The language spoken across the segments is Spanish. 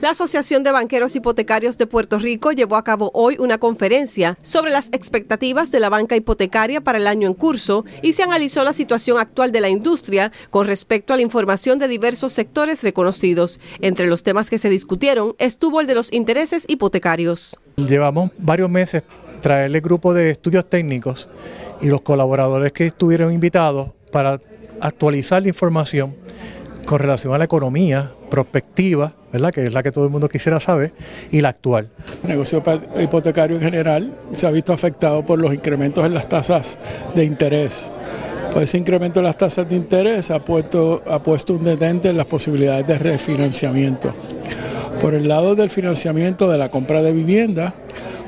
La Asociación de Banqueros Hipotecarios de Puerto Rico llevó a cabo hoy una conferencia sobre las expectativas de la banca hipotecaria para el año en curso y se analizó la situación actual de la industria con respecto a la información de diversos sectores reconocidos. Entre los temas que se discutieron estuvo el de los intereses hipotecarios. Llevamos varios meses traerle grupo de estudios técnicos y los colaboradores que estuvieron invitados para actualizar la información con relación a la economía prospectiva, ¿verdad? que es la que todo el mundo quisiera saber, y la actual. El negocio hipotecario en general se ha visto afectado por los incrementos en las tasas de interés. Pues ese incremento en las tasas de interés ha puesto, ha puesto un detente en las posibilidades de refinanciamiento. Por el lado del financiamiento de la compra de vivienda,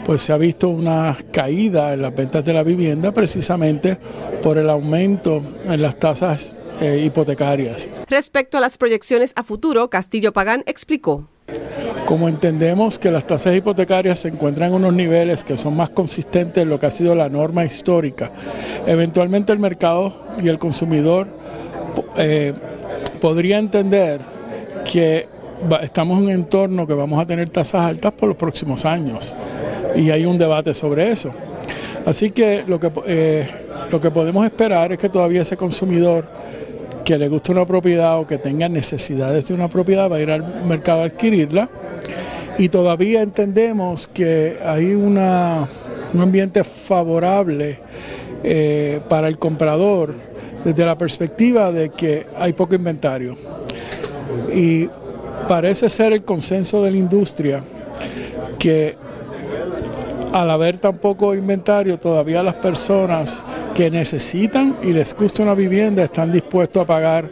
pues se ha visto una caída en las ventas de la vivienda precisamente por el aumento en las tasas eh, hipotecarias. Respecto a las proyecciones a futuro, Castillo Pagán explicó. Como entendemos que las tasas hipotecarias se encuentran en unos niveles que son más consistentes en lo que ha sido la norma histórica, eventualmente el mercado y el consumidor eh, podría entender que estamos en un entorno que vamos a tener tasas altas por los próximos años y hay un debate sobre eso. Así que lo que, eh, lo que podemos esperar es que todavía ese consumidor que le guste una propiedad o que tenga necesidades de una propiedad va a ir al mercado a adquirirla. Y todavía entendemos que hay un ambiente favorable eh, para el comprador desde la perspectiva de que hay poco inventario. Y parece ser el consenso de la industria que al haber tan poco inventario, todavía las personas que necesitan y les gusta una vivienda están dispuestos a pagar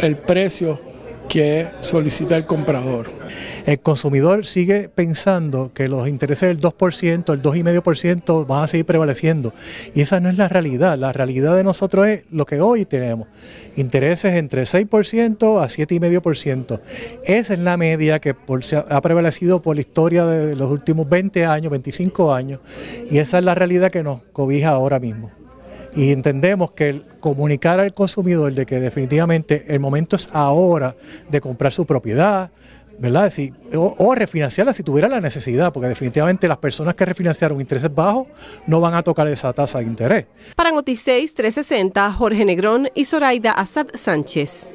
el precio que solicita el comprador. El consumidor sigue pensando que los intereses del 2%, el 2,5% van a seguir prevaleciendo. Y esa no es la realidad. La realidad de nosotros es lo que hoy tenemos. Intereses entre 6% a 7,5%. Esa es la media que ha prevalecido por la historia de los últimos 20 años, 25 años. Y esa es la realidad que nos cobija ahora mismo y entendemos que el comunicar al consumidor de que definitivamente el momento es ahora de comprar su propiedad, ¿verdad? o, refinanciarla si tuviera la necesidad, porque definitivamente las personas que refinanciaron intereses bajos no van a tocar esa tasa de interés. Para Noticias 360, Jorge Negrón y Zoraida Asad Sánchez.